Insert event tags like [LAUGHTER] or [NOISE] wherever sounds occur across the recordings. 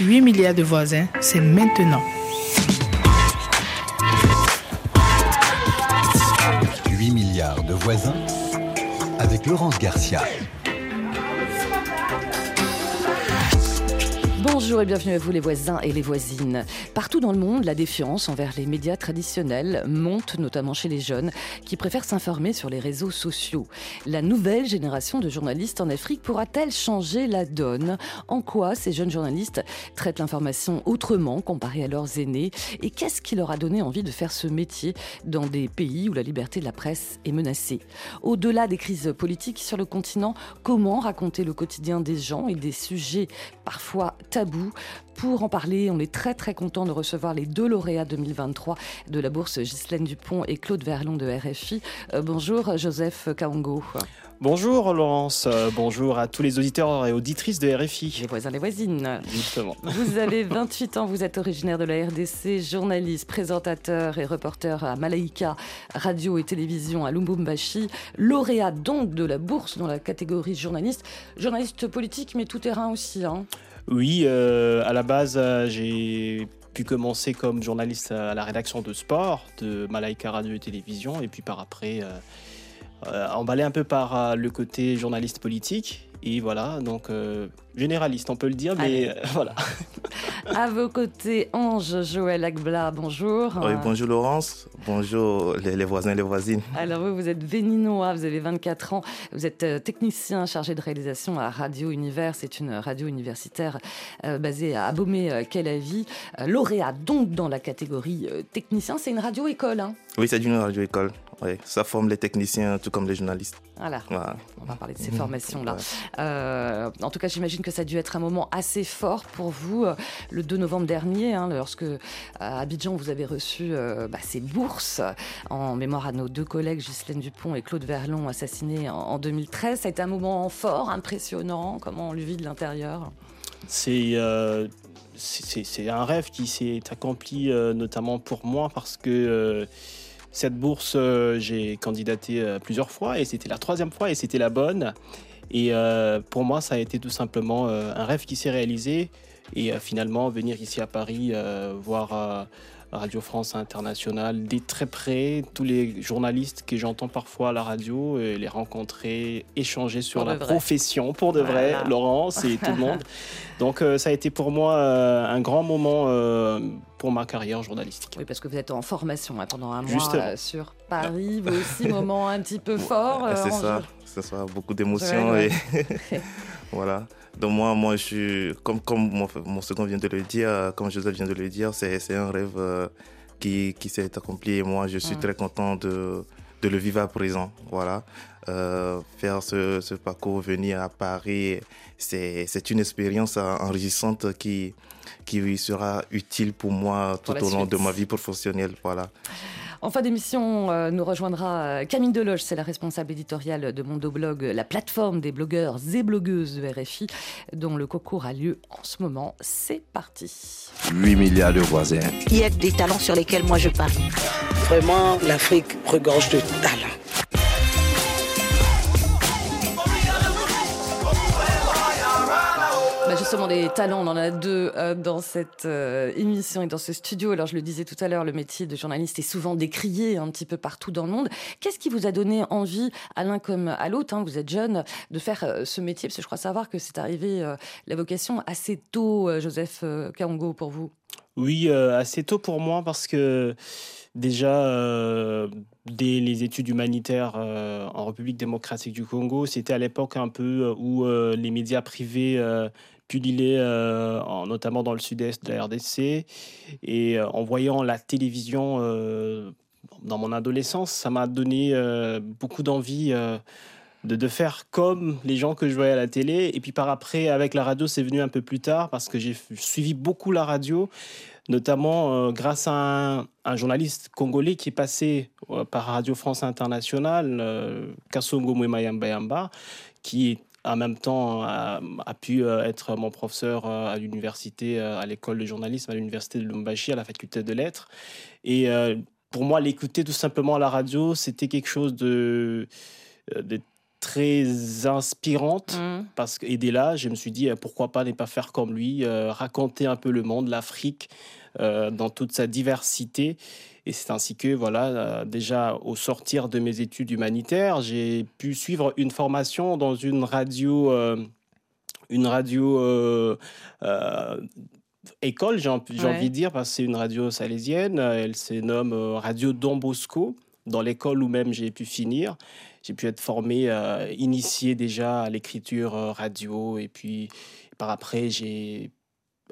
8 milliards de voisins, c'est maintenant. 8 milliards de voisins avec Laurence Garcia. Bonjour et bienvenue à vous les voisins et les voisines. Partout dans le monde, la défiance envers les médias traditionnels monte, notamment chez les jeunes, qui préfèrent s'informer sur les réseaux sociaux. La nouvelle génération de journalistes en Afrique pourra-t-elle changer la donne? En quoi ces jeunes journalistes traitent l'information autrement comparé à leurs aînés? Et qu'est-ce qui leur a donné envie de faire ce métier dans des pays où la liberté de la presse est menacée? Au-delà des crises politiques sur le continent, comment raconter le quotidien des gens et des sujets parfois tabous pour en parler, on est très très content de recevoir les deux lauréats 2023 de la bourse Ghislaine Dupont et Claude Verlon de RFI. Euh, bonjour Joseph Kaongo. Bonjour Laurence, euh, bonjour à tous les auditeurs et auditrices de RFI. Les voisins, les voisines. Justement. Vous avez [LAUGHS] 28 ans, vous êtes originaire de la RDC, journaliste, présentateur et reporter à Malaika, radio et télévision à Lumbumbashi, lauréat donc de la bourse dans la catégorie journaliste, journaliste politique mais tout terrain aussi. Hein. Oui, euh, à la base, euh, j'ai pu commencer comme journaliste à la rédaction de sport de Malaika Radio et Télévision, et puis par après, euh, emballé un peu par le côté journaliste politique. Et voilà, donc généraliste, on peut le dire, mais [LAUGHS] voilà. À vos côtés, Ange Joël Agbla, bonjour. Oui, bonjour Laurence, bonjour les, voisins et les voisines. Alors vous, vous êtes béninois, vous avez 24 ans, vous êtes euh, technicien chargé de réalisation à Radio Univers, c'est une radio universitaire euh, basée à Abomey-Calavi, euh, lauréat donc dans la catégorie technicien, c'est une radio-école. Hein oui, c'est une radio-école. Oui, ça forme les techniciens tout comme les journalistes. Voilà. On va parler de ces formations-là. en tout cas, j'imagine que ça a dû être un moment assez fort pour vous le 2 novembre dernier, hein, lorsque à Abidjan vous avez reçu euh, bah, ces bourses en mémoire à nos deux collègues Ghislaine Dupont et Claude Verlon assassinés en, 2013. Ça a été un moment fort, impressionnant. Comment on le vit de l'intérieur? Euh, C'est c'est un rêve qui s'est accompli euh, notamment pour moi parce que cette bourse, j'ai candidaté plusieurs fois et c'était la troisième fois et c'était la bonne. Et pour moi, ça a été tout simplement un rêve qui s'est réalisé. Et euh, finalement, venir ici à Paris, euh, voir euh, Radio France Internationale de très près, tous les journalistes que j'entends parfois à la radio, et les rencontrer, échanger sur la profession pour de vrai, Laurence et tout le monde. [LAUGHS] Donc ça a été pour moi un grand moment pour ma carrière journalistique. Oui, parce que vous êtes en formation hein, pendant un mois sur Paris, vous aussi, moment un petit peu fort. c'est ça, ça, beaucoup d'émotions et [LAUGHS] voilà. Donc moi, moi je suis, comme, comme mon, second vient de le dire, comme Joseph vient de le dire, c'est un rêve euh, qui, qui s'est accompli et moi je suis très content de, de, le vivre à présent. Voilà. Euh, faire ce, ce, parcours, venir à Paris, c'est une expérience enrichissante qui, qui sera utile pour moi tout au long de ma vie professionnelle. Voilà. En fin d'émission, euh, nous rejoindra euh, Camille Deloge, c'est la responsable éditoriale de Mondoblog, la plateforme des blogueurs et blogueuses de RFI, dont le concours a lieu en ce moment. C'est parti. 8 milliards de voisins. Il y a des talents sur lesquels moi je parle. Vraiment, l'Afrique regorge de talents. Justement des talents, on en a deux euh, dans cette euh, émission et dans ce studio. Alors je le disais tout à l'heure, le métier de journaliste est souvent décrié un petit peu partout dans le monde. Qu'est-ce qui vous a donné envie, à l'un comme à l'autre, hein, vous êtes jeune, de faire euh, ce métier? Parce que je crois savoir que c'est arrivé la vocation assez tôt, Joseph Kaongo, pour vous. Oui, assez tôt pour moi parce que déjà dès les études humanitaires en République démocratique du Congo, c'était à l'époque un peu où les médias privés pullulé euh, notamment dans le sud-est de la RDC. Et euh, en voyant la télévision euh, dans mon adolescence, ça m'a donné beaucoup d'envie de, de, faire comme les gens que je voyais à la télé. Et puis par après, avec la radio, c'est venu un peu plus tard parce que j'ai suivi beaucoup la radio, notamment grâce à un, journaliste congolais qui est passé par Radio France Internationale, Kassongo Mwemayamba qui est en même temps a, pu euh, être mon professeur euh, à l'université, euh, à l'école de journalisme, à l'université de Lumbashi, à la faculté de lettres. Et pour moi, l'écouter tout simplement à la radio, c'était quelque chose de, très inspirante. Mmh. Parce que, et dès là, je me suis dit, euh, pourquoi pas ne pas faire comme lui, euh, raconter un peu le monde, l'Afrique, euh, dans toute sa diversité. Et c'est ainsi que, voilà, euh, déjà au sortir de mes études humanitaires, j'ai pu suivre une formation dans une radio, euh, une radio euh, euh, école, j'ai Ouais. envie de dire, parce que c'est une radio salésienne. Elle se nomme Radio Don Bosco, dans l'école où même j'ai pu finir. J'ai pu être formé, initié déjà à l'écriture radio. Et puis, par après, j'ai.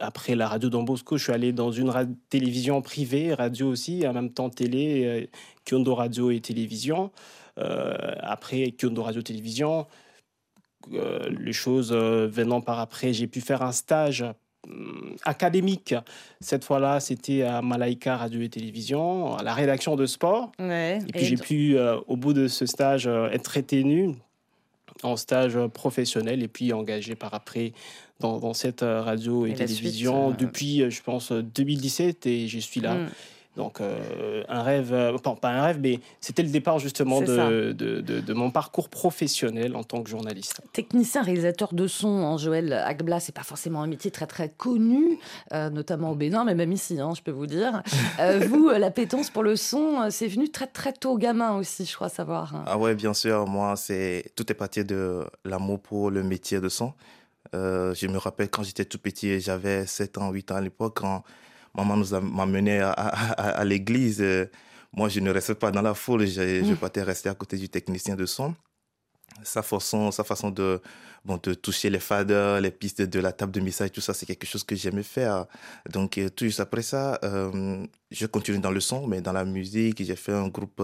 Après la radio Don Bosco, je suis allé dans une télévision privée, radio aussi, en même temps télé, euh, Kyondo Radio et télévision. Euh, après Kyondo Radio Télévision, euh, les choses euh, venant par après, j'ai pu faire un stage hum, académique. Cette fois-là, c'était à Malaika Radio et Télévision, à la rédaction de sport. Ouais. Et puis j'ai pu, au bout de ce stage, être retenu en stage euh, professionnel et puis engagé par après dans, dans cette euh, radio et, télévision suite, euh, depuis, je pense, euh, 2017 et je suis là. Mm. Donc, euh, un rêve, euh, pas, pas un rêve, mais c'était le départ justement de, de, de- de mon parcours professionnel en tant que journaliste. Technicien, réalisateur de son, hein, Joël Agbla, c'est pas forcément un métier très très connu, euh, notamment au Bénin, mais même ici, hein, je peux vous dire. [LAUGHS] Euh, vous, euh, l'appétence pour le son, c'est venu très très tôt, gamin aussi, je crois savoir. Ah ouais, bien sûr. Moi, c'est tout est parti de l'amour pour le métier de son. Euh, je me rappelle quand j'étais tout petit, j'avais 7 ans, 8 ans à l'époque, quand maman nous a- m'amenait à, à, à- à l'église. euh, Moi, je ne restais pas dans la foule, je, je partais rester à côté du technicien de son. Sa façon, sa façon de, bon, de toucher les faders, les pistes de la table de mixage, tout ça, c'est quelque chose que j'aimais faire. Donc, euh, tout juste après ça, euh, je continue dans le son, mais dans la musique, j'ai fait un groupe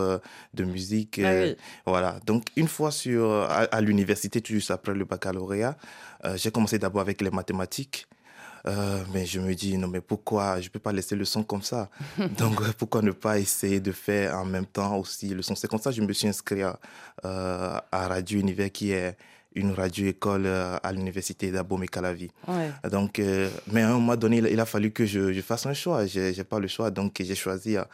de musique. Ah euh, voilà. Donc, une fois sur, à, à l'université, tout juste après le baccalauréat, euh, j'ai commencé d'abord avec les mathématiques. Euh, mais je me dis, non, mais pourquoi? Je peux pas laisser le son comme ça. [LAUGHS] Donc, euh, pourquoi ne pas essayer de faire en même temps aussi le son? C'est comme ça que je me suis inscrit à, euh, à Radio Univers, qui est une radio-école euh, à l'université d'Abomey-Calavi. Ouais. Donc, euh, mais à un moment donné, il, a fallu que je, je fasse un choix. J'ai j'ai pas le choix, donc j'ai choisi euh,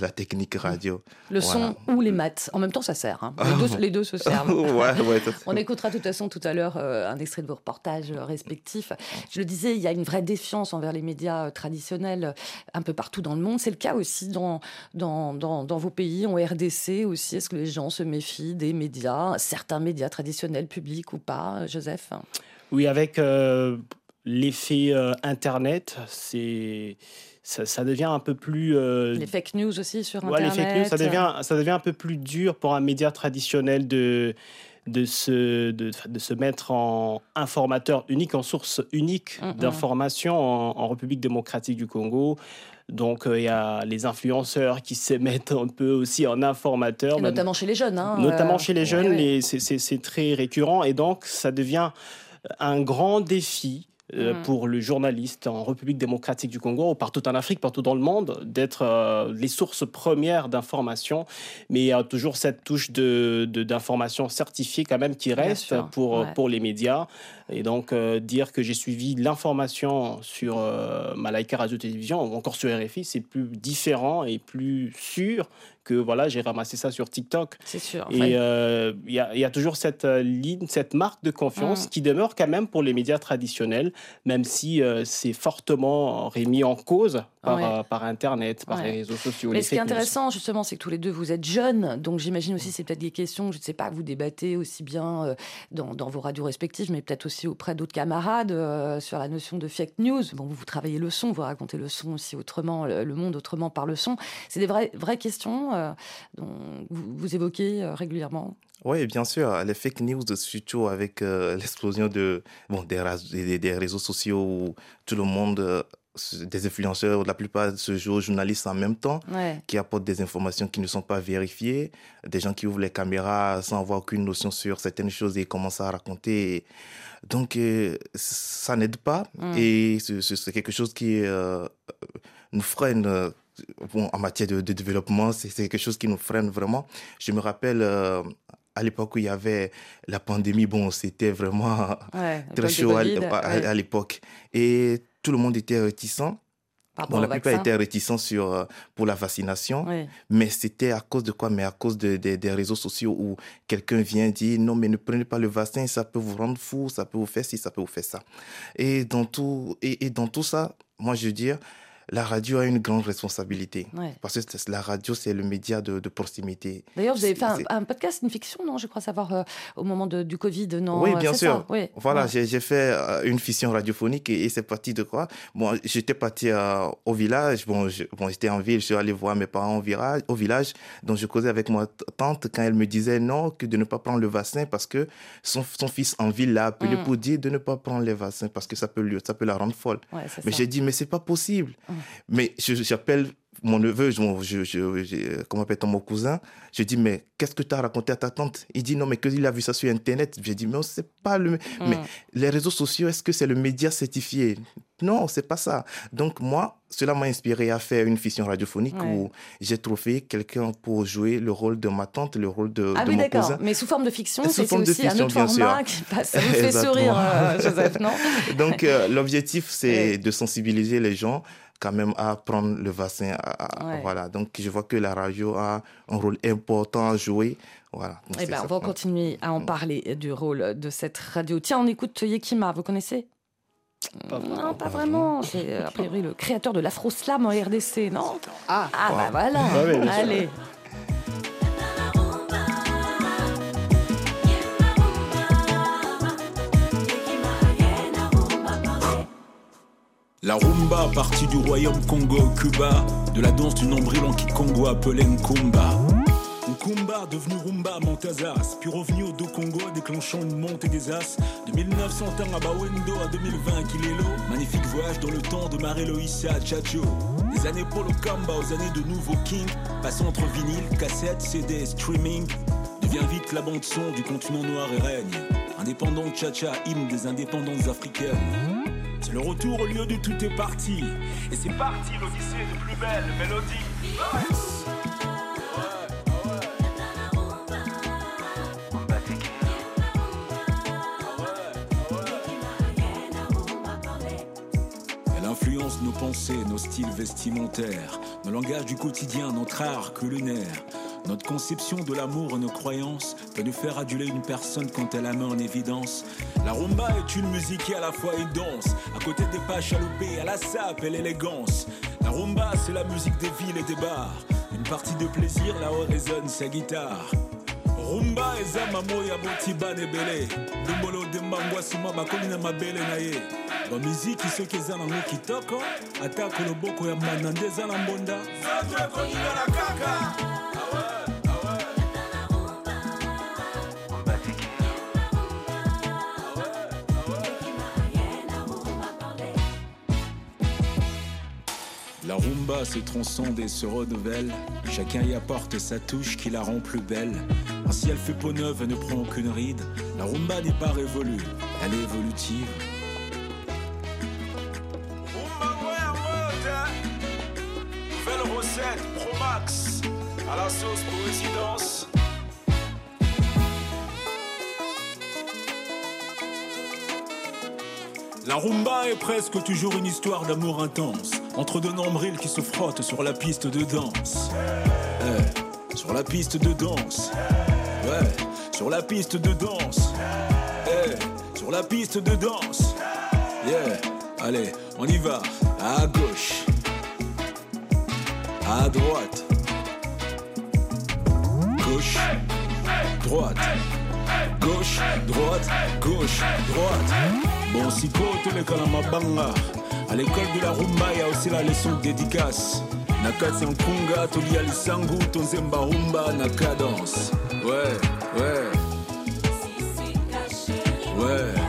la technique radio. Le Voilà. son ou les maths, en même temps ça sert. hein. Les, deux, les deux se servent. [LAUGHS] ouais, ouais, ça- [LAUGHS] On écoutera de toute façon tout à l'heure euh, un extrait de vos reportages respectifs. Je le disais, il y a une vraie défiance envers les médias traditionnels un peu partout dans le monde. C'est le cas aussi dans, dans, dans, dans vos pays, en RDC aussi. Est-ce que les gens se méfient des médias, certains médias traditionnels, publics ou pas, euh, Joseph? Oui, avec euh, l'effet euh, Internet, c'est ça, ça devient un peu plus... euh, Les fake news aussi sur Ouais, les Internet fake news, ça devient, ça devient un peu plus dur pour un média traditionnel de, de, se, de, de se mettre en informateur unique, en source unique d'information en, en République démocratique du Congo. Donc, euh, il y a les influenceurs qui se mettent un peu aussi en informateurs. Et même- notamment chez les jeunes. hein, notamment euh, chez les ouais, jeunes, ouais. c'est très récurrent. Et donc, ça devient un grand défi euh, Mhm. pour le journaliste en République démocratique du Congo, ou partout en Afrique, partout dans le monde, d'être euh, les sources premières d'information. Mais il y a toujours cette touche de de- d'information certifiée quand même qui reste pour, ouais. pour les médias. Et donc, euh, dire que j'ai suivi l'information sur Malaika Radio Télévision ou encore sur RFI, c'est plus différent et plus sûr que voilà, j'ai ramassé ça sur TikTok. C'est sûr. Et euh, il y, a, il y a toujours cette euh, ligne, cette marque de confiance Mm. qui demeure quand même pour les médias traditionnels, même si euh, c'est fortement remis en cause par, Ouais. euh, par Internet, par Ouais. les réseaux sociaux. Mais les ce qui est intéressant, justement, c'est que tous les deux, vous êtes jeunes. Donc, j'imagine aussi, c'est peut-être des questions, je ne sais pas, que vous débattez aussi bien euh, dans, dans vos radios respectives, mais peut-être aussi auprès d'autres camarades euh, sur la notion de fake news. Bon, vous, vous travaillez le son, vous racontez le son aussi autrement, le, le monde autrement par le son. C'est des vraies, vraies questions euh, dont vous, vous évoquez euh, régulièrement. Oui, bien sûr. Les fake news, surtout avec euh, l'explosion de, bon, des, des, des réseaux sociaux où tout le monde, euh, des influenceurs, la plupart se jouent aux journalistes en même temps, Ouais. qui apportent des informations qui ne sont pas vérifiées, des gens qui ouvrent les caméras sans avoir aucune notion sur certaines choses et commencent à raconter. Donc, euh, ça n'aide pas Mm. et c'est- quelque chose qui euh, nous freine. euh, Bon, en matière de, de développement, c'est quelque chose qui nous freine vraiment. Je me rappelle euh, à l'époque où il y avait la pandémie, bon, c'était vraiment Ouais. [LAUGHS] très chaud à, Covid, à- ouais. à l'époque. Et tout le monde était réticent. Bon, la plupart étaient réticents sur, euh, pour la vaccination, mais c'était à cause de quoi? Mais à cause de, des réseaux sociaux où quelqu'un vient dire non, mais ne prenez pas le vaccin, ça peut vous rendre fou, ça peut vous faire ci, ça peut vous faire ça. Et dans tout, et, et dans tout ça, moi je veux dire, la radio a une grande responsabilité. Parce que la radio, c'est le média de, proximité. D'ailleurs, vous avez fait un, podcast, une fiction, non Je crois savoir, euh, au moment du Covid, non Oui, bien sûr. Voilà, j'ai fait euh, une fiction radiophonique et, c'est parti de quoi? Bon, j'étais parti euh, au village. Bon, j'étais en ville, je suis allé voir mes parents au village, au village. Donc, je causais avec ma tante quand elle me disait non, que de ne pas prendre le vaccin parce que son, fils en ville l'a appelé mm. pour dire de ne pas prendre le vaccin parce que ça peut, lui, ça peut la rendre folle. mais j'ai dit, mais c'est pas possible. Mm. Mais j'appelle mon neveu, je, je, comment appelle-t-on mon cousin Je dis, mais qu'est-ce que tu as raconté à ta tante? Il dit, non, mais qu'il a vu ça sur Internet. J'ai dit, mais c'est pas le. Hmm. Mais les réseaux sociaux, est-ce que c'est le média certifié? Non, c'est pas ça. Donc, moi, cela m'a inspiré à faire une fiction radiophonique où j'ai trouvé quelqu'un pour jouer le rôle de ma tante, le rôle de, ah de oui, mon cousin. Mais sous forme de fiction, c'est aussi un autre format qui passe. Ça vous fait [LAUGHS] sourire, euh, Joseph, non? Donc, euh, [LAUGHS] l'objectif, c'est de sensibiliser les gens quand même à prendre le vaccin. Voilà. Donc, je vois que la radio a un rôle important à jouer. Voilà. Eh ben, on va continuer à en mm. parler du rôle de cette radio. Tiens, on écoute Yekima, vous connaissez? Non, pas vraiment. C'est euh, a priori le créateur de l'Afro-Slam en RDC, non? Ah, ah bah voilà. Allez. La rumba partie du royaume Congo-Cuba, de la danse du nombril en Congo appelé Nkumba. Nkumba devenu rumba Montazas, puis revenu au Do Congo déclenchant une montée des as. De 1900 à Bawendo à 2020 Kilelo, magnifique voyage dans le temps de Marie-Loïsa Chacho. Des années Polo Kamba aux années de Nouveau King, passant entre vinyle, cassette, CD, streaming. Devient vite la bande son du continent noir et règne. Indépendant Cha-Cha, hymne des indépendances africaines. Le retour au lieu de tout est parti. Et c'est parti l'odyssée de plus belle mélodie. Elle influence nos pensées, nos styles vestimentaires, nos langages du quotidien, notre art culinaire. Notre conception de l'amour et nos croyances peut nous faire aduler une personne quand elle la met en évidence. La rumba est une musique qui à la fois une danse, à côté des pas chaloupés, à la sape et l'élégance. La rumba, c'est la musique des villes et des bars. Une partie de plaisir, là-haut résonne sa guitare. rumba eza mamo ya botiba na ebele ndombolo dembangwa nsima bakomi na mabele na ye bamiziki soki eza nango kitoko atako loboko ya mbanda nde eza na mbonda rumba se transcende et se renouvelle. Chacun y apporte sa touche qui la rend plus belle. Ainsi, elle fait peau neuve et ne prend aucune ride. La rumba n'est pas révolue, elle est évolutive. Nouvelle recette Pro à la sauce. La rumba est presque toujours une histoire d'amour intense entre deux nombrils qui se frottent sur la piste de danse. Eh, sur la piste de danse. Ouais, sur la piste de danse. Eh, sur la piste de danse. Yeah, allez, on y va. À gauche. À droite. Gauche. Droite. Gauche, droite, gauche, droite. Bon, si toleka na mabanga à l'école de la rumba il y a aussi la leçon dédicace. Na kati ya nkunga tolia lisangu tonzemba rumba na cadence ouais. Ouais ouais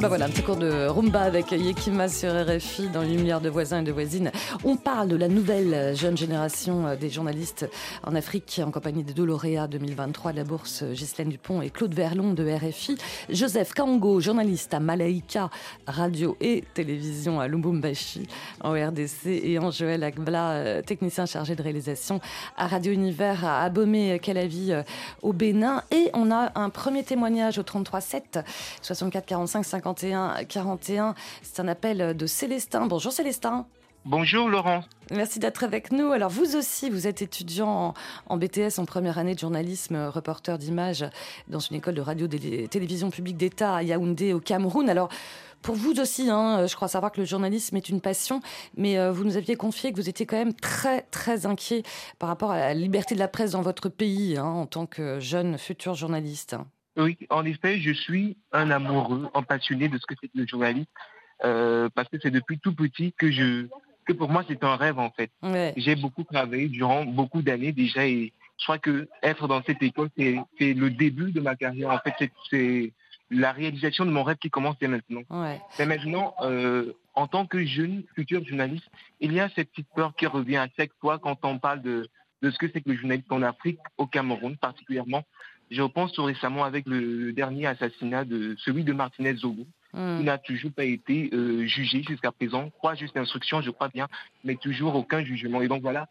Bah voilà, un petit cours de rumba avec Yekima sur RFI dans Lumière de voisins et de voisines. On parle de la nouvelle jeune génération euh, des journalistes en Afrique en compagnie des deux lauréats 2023 de la bourse Ghislaine Dupont et Claude Verlon de RFI. Joseph Kango, journaliste à Malaika Radio et Télévision à Lubumbashi en RDC et en Joël Agbla, euh, technicien chargé de réalisation à Radio Univers à Abomey, Calavi euh, au Bénin. Et on a un premier témoignage au 33 7 64 45 50 51 41. C'est un appel de Célestin. Bonjour Célestin. Bonjour Laurent. Merci d'être avec nous. Alors vous aussi, vous êtes étudiant en, BTS en première année de journalisme, reporter d'images dans une école de radio et télévision publique d'État à Yaoundé au Cameroun. Alors pour vous aussi, hein, je crois savoir que le journalisme est une passion, mais euh, vous nous aviez confié que vous étiez quand même très très inquiet par rapport à la liberté de la presse dans votre pays hein, en tant que jeune futur journaliste. Oui, en effet, je suis un amoureux, un passionné de ce que c'est le journalisme, euh, parce que c'est depuis tout petit que je que pour moi c'est un rêve en fait. J'ai beaucoup travaillé durant beaucoup d'années déjà et je crois que être dans cette école c'est le début de ma carrière. En fait, c'est la réalisation de mon rêve qui commence dès maintenant. Mais maintenant, euh, en tant que jeune futur journaliste, il y a cette petite peur qui revient à chaque fois quand on parle de, de ce que c'est que le journaliste en Afrique, au Cameroun particulièrement. Je repense tout récemment avec le dernier assassinat de celui de Martinez Zogo, hmm. qui n'a toujours pas été euh, jugé jusqu'à présent. Trois juste instructions, je crois bien, mais toujours aucun jugement. Et donc voilà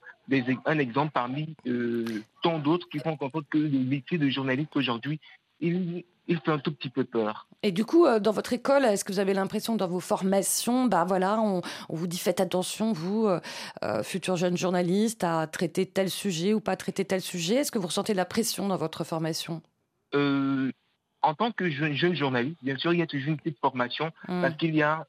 un exemple parmi euh, tant d'autres qui font en sorte que le métier de journaliste aujourd'hui, il, il fait un tout petit peu peur. Et du coup, euh, dans votre école, est-ce que vous avez l'impression dans vos formations, bah voilà, on, vous dit faites attention, vous, euh, euh, futur jeune journaliste, à traiter tel sujet ou pas traiter tel sujet? Est-ce que vous ressentez de la pression dans votre formation? En tant que jeune, jeune, journaliste, bien sûr, il y a toujours une petite formation mmh. parce qu'il y a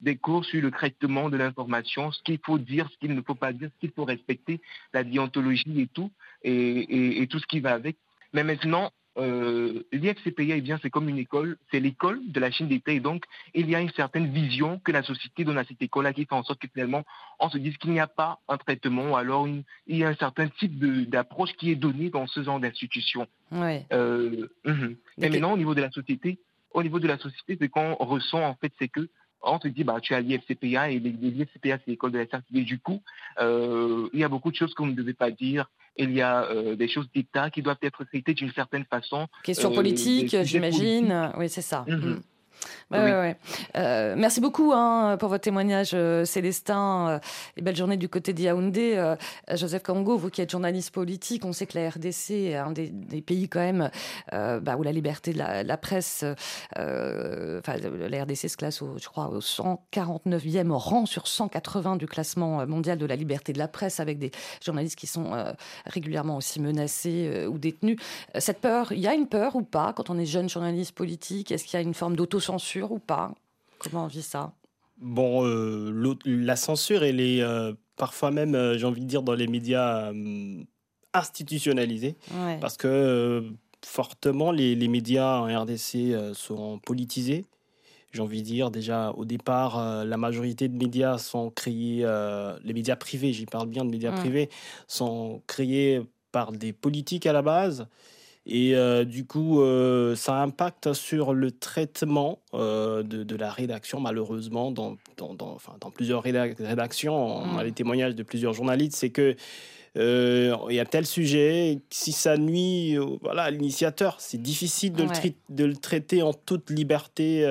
des cours sur le traitement de l'information, ce qu'il faut dire, ce qu'il ne faut pas dire, ce qu'il faut respecter, la déontologie et tout, et, et tout ce qui va avec. Mais maintenant, euh, l'IFCPA, eh bien, c'est comme une école, c'est l'école de la Chine d'État, et donc il y a une certaine vision que la société donne à cette école-là qui fait en sorte que finalement, on se dise qu'il n'y a pas un traitement, alors il y a un certain type d'approche qui est donné dans ce genre d'institution. Ouais. Euh, mhm. Mais maintenant, au niveau de la société, au niveau de la société, ce qu'on ressent en fait, c'est que on se dit, bah, tu as l'IFCPA et l'IFCPA, c'est l'école de la certitude. Du coup, euh, il y a beaucoup de choses qu'on ne devait pas dire. Il y a euh, des choses d'État qui doivent être traitées d'une certaine façon. Question euh, politique, j'imagine. Oui, c'est ça. Mhm. Mm. Euh, merci beaucoup hein, pour votre témoignage, euh, Célestin. Euh, et belle journée du côté de Yaoundé. Joseph Kango, vous qui êtes journaliste politique, on sait que la RDC est un des, pays quand même bah, où la liberté de la, presse, enfin la RDC se classe, au, je crois, au 149e rang sur 180 du classement mondial de la liberté de la presse, avec des journalistes qui sont régulièrement aussi menacés ou détenus. Cette peur, il y a une peur ou pas quand on est jeune journaliste politique? Est-ce qu'il y a une forme d'autocensure censure ou pas? Comment on vit ça? Bon, euh, la censure, elle est euh, parfois même, euh, j'ai envie de dire, dans les médias institutionnalisés. Parce que fortement, les, les, médias en RDC sont politisés. J'ai envie de dire, déjà, au départ, la majorité de médias sont créés, les médias privés, j'y parle bien de médias privés, sont créés par des politiques à la base. Et euh, du coup, euh, ça impacte sur le traitement euh, de, de, la rédaction, malheureusement, dans, dans, dans, enfin, dans plusieurs rédactions. On a les témoignages de plusieurs journalistes, c'est que il y a tel sujet, si ça nuit voilà, à l'initiateur, c'est difficile de, le de, le traiter en toute liberté,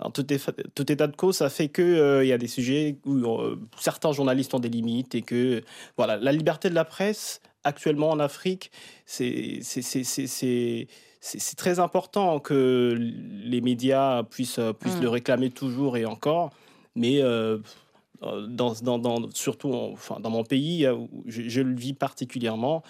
en tout, tout, état de cause. Ça fait qu'il il y a des sujets où certains journalistes ont des limites et que voilà, la liberté de la presse actuellement en Afrique, c'est très important que les médias puissent, puissent le mm. réclamer toujours et encore. Mais euh, dans, dans, surtout enfin, dans mon pays, je, le vis particulièrement,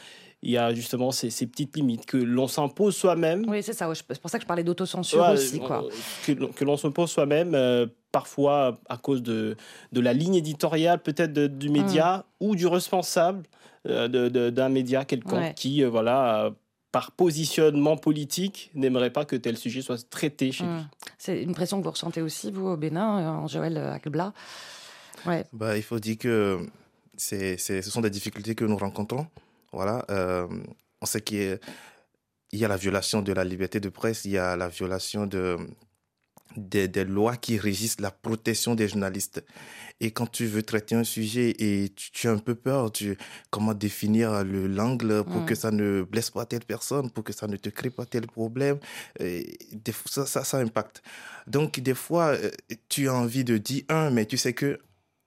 il y a justement ces, petites limites que l'on s'impose soi-même. Oui, c'est ça. C'est pour ça que je parlais d'autocensure aussi. Quoi. Que, que l'on s'impose soi-même, euh, parfois à cause de, de la ligne éditoriale peut-être du média mm. ou du responsable. Euh, d'un média quelconque qui, euh, voilà, par positionnement politique, n'aimerait pas que tel sujet soit traité chez lui. Hum. C'est une pression que vous ressentez aussi, vous, au Bénin, euh, en Joël Akbla ouais. bah, Il faut dire que c'est, ce sont des difficultés que nous rencontrons. Voilà, on sait qu'il y, y a la violation de la liberté de presse, il y a la violation de, des, des, lois qui régissent la protection des journalistes. Et quand tu veux traiter un sujet et tu, as un peu peur, tu, comment définir le l'angle pour que ça ne blesse pas telle personne, pour que ça ne te crée pas tel problème, et ça, ça, ça impacte. Donc, des fois, euh, tu as envie de dire un, mais tu sais que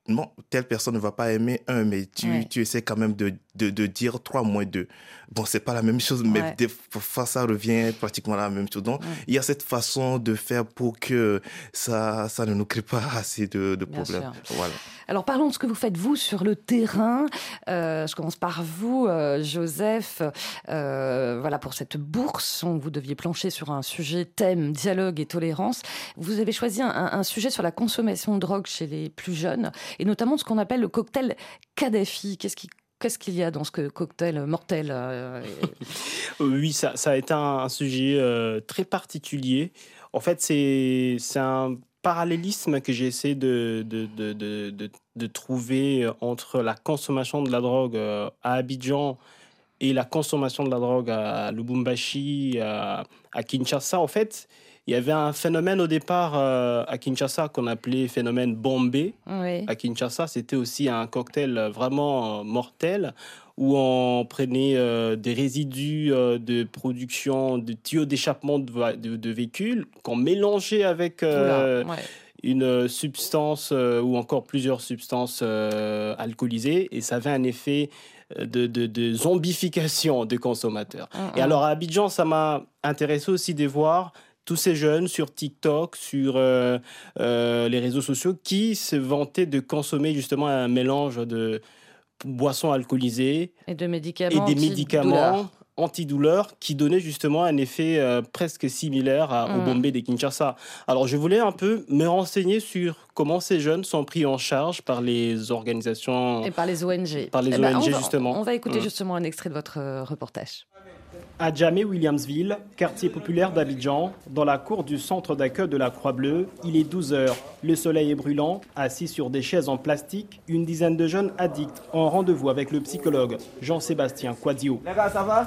non, telle personne ne va pas aimer un, mais tu, tu essaies quand même de, de, de, dire trois moins deux. Bon, c'est pas la même chose, mais des fois, ça revient pratiquement la même chose. Donc, il y a cette façon de faire pour que ça, ça ne nous crée pas assez de, de problèmes. Voilà. Alors, parlons de ce que vous faites, vous, sur le terrain. Euh, je commence par vous, euh, Joseph. Euh, voilà, pour cette bourse, vous deviez plancher sur un sujet thème, dialogue et tolérance. Vous avez choisi un, un sujet sur la consommation de drogue chez les plus jeunes et notamment ce qu'on appelle le cocktail Kadhafi. Qu'est-ce qui Qu'est-ce qu'il y a dans ce cocktail mortel euh, [LAUGHS] Oui, ça, ça, a été un, sujet euh, très particulier. En fait, c'est un parallélisme que j'ai essayé de de, de, de, trouver entre la consommation de la drogue euh, à Abidjan et la consommation de la drogue à Lubumbashi, à, à Kinshasa. En fait, il y avait un phénomène au départ euh, à Kinshasa qu'on appelait phénomène Bombay. À Kinshasa, c'était aussi un cocktail vraiment mortel où on prenait euh, des résidus euh, de production de tuyaux d'échappement de, véhicules qu'on mélangeait avec une substance ou encore plusieurs substances alcoolisées et ça avait un effet de, de, zombification des consommateurs. Et alors à Abidjan, ça m'a intéressé aussi de voir tous ces jeunes sur TikTok, sur euh, euh, les réseaux sociaux, qui se vantaient de consommer justement un mélange de boissons alcoolisées et de médicaments, et des médicaments antidouleurs qui donnaient justement un effet euh, presque similaire au mm. Bombay des Kinshasa. Alors je voulais un peu me renseigner sur comment ces jeunes sont pris en charge par les organisations et par les ONG. Par les eh ben, ONG justement. On va écouter mm. justement un extrait de votre reportage. À Djamé-Williamsville, quartier populaire d'Abidjan, dans la cour du centre d'accueil de la Croix-Bleue, il est 12 heures. Le soleil est brûlant, assis sur des chaises en plastique, une dizaine de jeunes addicts en rendez-vous avec le psychologue Jean-Sébastien Quadio. Les gars, ça va?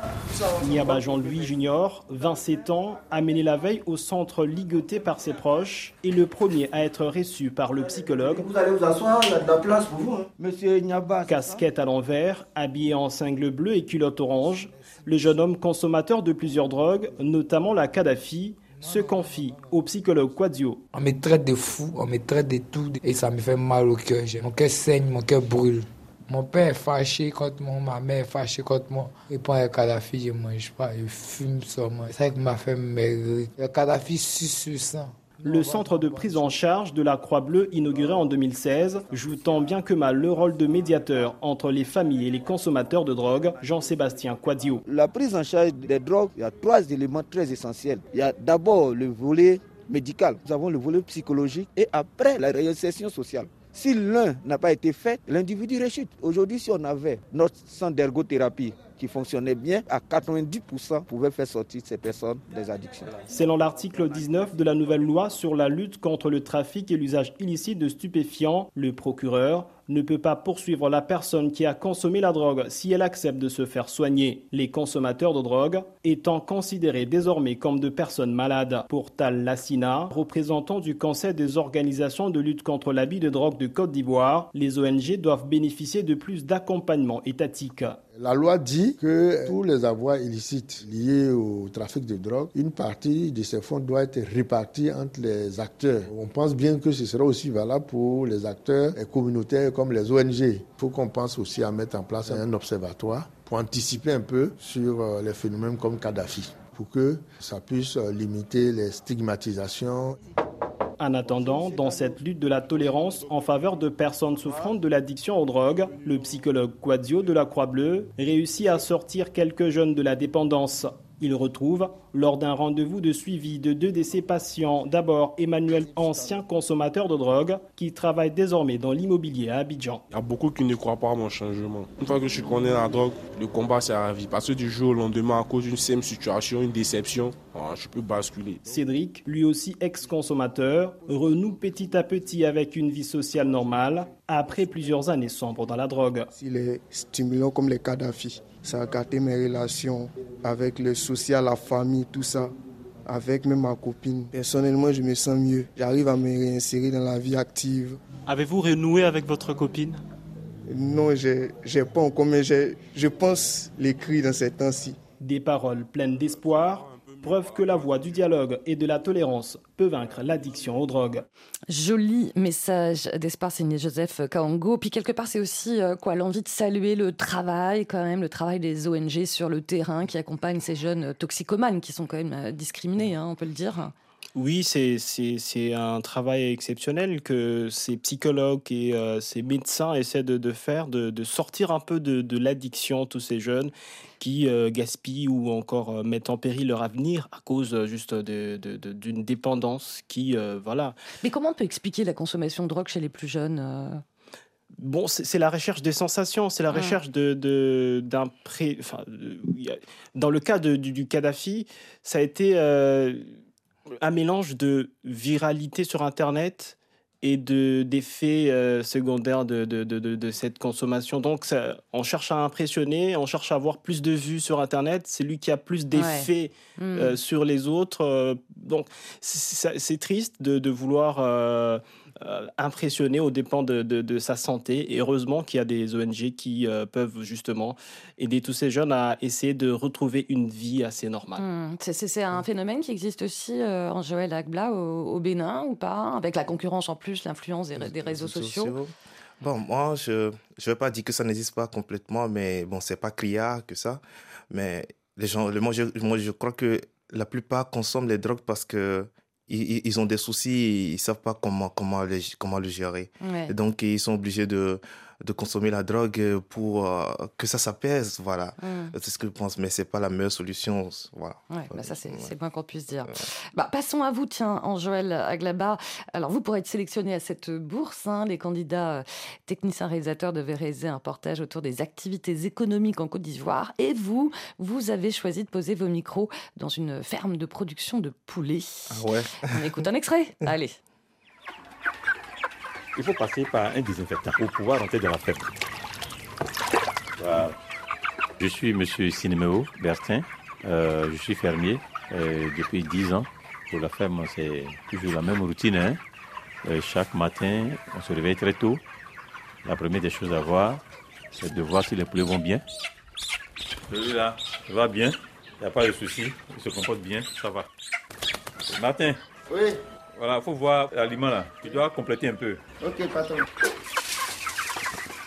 Niaba Jean-Louis Junior, 27 ans, amené la veille au centre ligoté par ses proches, et le premier à être reçu par le psychologue. Vous allez vous asseoir, il y a de la place pour vous. Hein. Monsieur Niaba. Casquette à l'envers, habillé en cingle bleu et culotte orange, le jeune homme consommateur de plusieurs drogues, notamment la Kadhafi, se confie au psychologue Quadio. On me traite de fou, on me traite de tout et ça me fait mal au cœur. Mon cœur saigne, mon cœur brûle. Mon père est fâché contre moi, ma mère est fâchée contre moi. Et pendant le Kadhafi, je ne mange pas, je fume moi. C'est ça qui m'a fait maigrir. Le Kadhafi suce sur sang. Le centre de prise en charge de la Croix-Bleue, inauguré en 2016, joue tant bien que mal le rôle de médiateur entre les familles et les consommateurs de drogue. Jean-Sébastien Quadio. La prise en charge des drogues, il y a trois éléments très essentiels. Il y a d'abord le volet médical, nous avons le volet psychologique et après la réinsertion sociale. Si l'un n'a pas été fait, l'individu réchute. Aujourd'hui, si on avait notre centre d'ergothérapie qui fonctionnait bien, à 90% pouvait faire sortir ces personnes des addictions. Selon l'article 19 de la nouvelle loi sur la lutte contre le trafic et l'usage illicite de stupéfiants, le procureur ne peut pas poursuivre la personne qui a consommé la drogue si elle accepte de se faire soigner. Les consommateurs de drogue étant considérés désormais comme de personnes malades. Pour Tal Lassina, représentant du Conseil des organisations de lutte contre l'abus de drogue de Côte d'Ivoire, les ONG doivent bénéficier de plus d'accompagnement étatique. La loi dit que tous les avoirs illicites liés au trafic de drogue, une partie de ces fonds doit être répartie entre les acteurs. On pense bien que ce sera aussi valable pour les acteurs communautaires comme les ONG. Il faut qu'on pense aussi à mettre en place un observatoire pour anticiper un peu sur euh, les phénomènes comme Kadhafi, pour que ça puisse euh, limiter les stigmatisations. En attendant, dans cette lutte de la tolérance en faveur de personnes souffrant de l'addiction aux drogues, le psychologue Quadio de la Croix-Bleue réussit à sortir quelques jeunes de la dépendance. Il retrouve, lors d'un rendez-vous de suivi de deux de ses patients, d'abord Emmanuel, ancien consommateur de drogue, qui travaille désormais dans l'immobilier à Abidjan. Il y a beaucoup qui ne croient pas à mon changement. Une fois que je connais la drogue, le combat c'est la vie. Parce que du jour au lendemain, à cause d'une simple situation, une déception, ah, je peux basculer. Cédric, lui aussi ex-consommateur, renoue petit à petit avec une vie sociale normale après plusieurs années sombres dans la drogue. Si les stimulants comme les Kadhafi, ça a gâté mes relations avec le social, la famille, tout ça, avec même ma copine. Personnellement, je me sens mieux. J'arrive à me réinsérer dans la vie active. Avez-vous renoué avec votre copine? Non, j'ai pas encore, mais je pense l'écrire dans ces temps-ci. Des paroles pleines d'espoir Preuve que la voie du dialogue et de la tolérance peut vaincre l'addiction aux drogues. Joli message d'espoir signé Joseph Kaongo. Puis quelque part, c'est aussi euh, quoi l'envie de saluer le travail, quand même, le travail des ONG sur le terrain qui accompagnent ces jeunes toxicomanes qui sont quand même euh, discriminés, hein, on peut le dire. Oui, c'est un travail exceptionnel que ces psychologues et euh, ces médecins essaient de, faire, de, sortir un peu de, l'addiction, tous ces jeunes qui euh, gaspillent ou encore euh, mettent en péril leur avenir à cause juste d'une dépendance qui, voilà. Mais comment on peut expliquer la consommation de drogue chez les plus jeunes Bon, c'est la recherche des sensations, c'est la ah. recherche de d'un pré. Enfin, dans le cas du, du Kadhafi, ça a été un mélange de viralité sur Internet et de d'effets euh, secondaires de, de, de, de, cette consommation. Donc, on cherche à impressionner, on cherche à avoir plus de vues sur Internet. C'est lui qui a plus d'effets euh, hmm. sur les autres. Euh, donc, c'est triste de, vouloir euh, impressionné aux dépens de, sa santé. Et heureusement qu'il y a des ONG qui euh, peuvent justement aider tous ces jeunes à essayer de retrouver une vie assez normale. Hmm. C'est un phénomène qui existe aussi euh, en Joël Agbla au, Bénin ou pas Avec la concurrence en plus, l'influence des, réseaux sociaux Bon, moi, je ne vais pas dire que ça n'existe pas complètement, mais bon, c'est pas criard que ça. Mais les gens, moi, je, moi, je crois que la plupart consomment les drogues parce que ils, ont des soucis, ils savent pas comment comment comment le gérer. donc ils sont obligés de de consommer la drogue pour euh, que ça s'apaise, voilà. Mm. C'est ce que je pense, mais c'est pas la meilleure solution, voilà. Ouais, bah ça c'est ouais. moins qu'on puisse dire. Bah, passons à vous, tiens, Joël Aglaba. Alors vous pourrez être sélectionné à cette bourse. Hein. Les candidats euh, techniciens réalisateurs devaient réaliser un portage autour des activités économiques en Côte d'Ivoire. Et vous, vous avez choisi de poser vos micros dans une ferme de production de poulets. Ah ouais. On écoute un extrait. [LAUGHS] Allez il faut passer par un désinfectant pour pouvoir rentrer dans la ferme. Je suis M. Cinéméo Bertin, euh, je suis fermier euh, depuis 10 ans. Pour la ferme, c'est toujours la même routine. Hein. Euh, chaque matin, on se réveille très tôt. La première des choses à voir, c'est de voir si les poulets vont bien. Celui-là, il va bien, il n'y a pas de souci, il se comporte bien, ça va. Martin. Oui. Voilà, il faut voir l'aliment là. Tu dois compléter un peu. Ok, patron.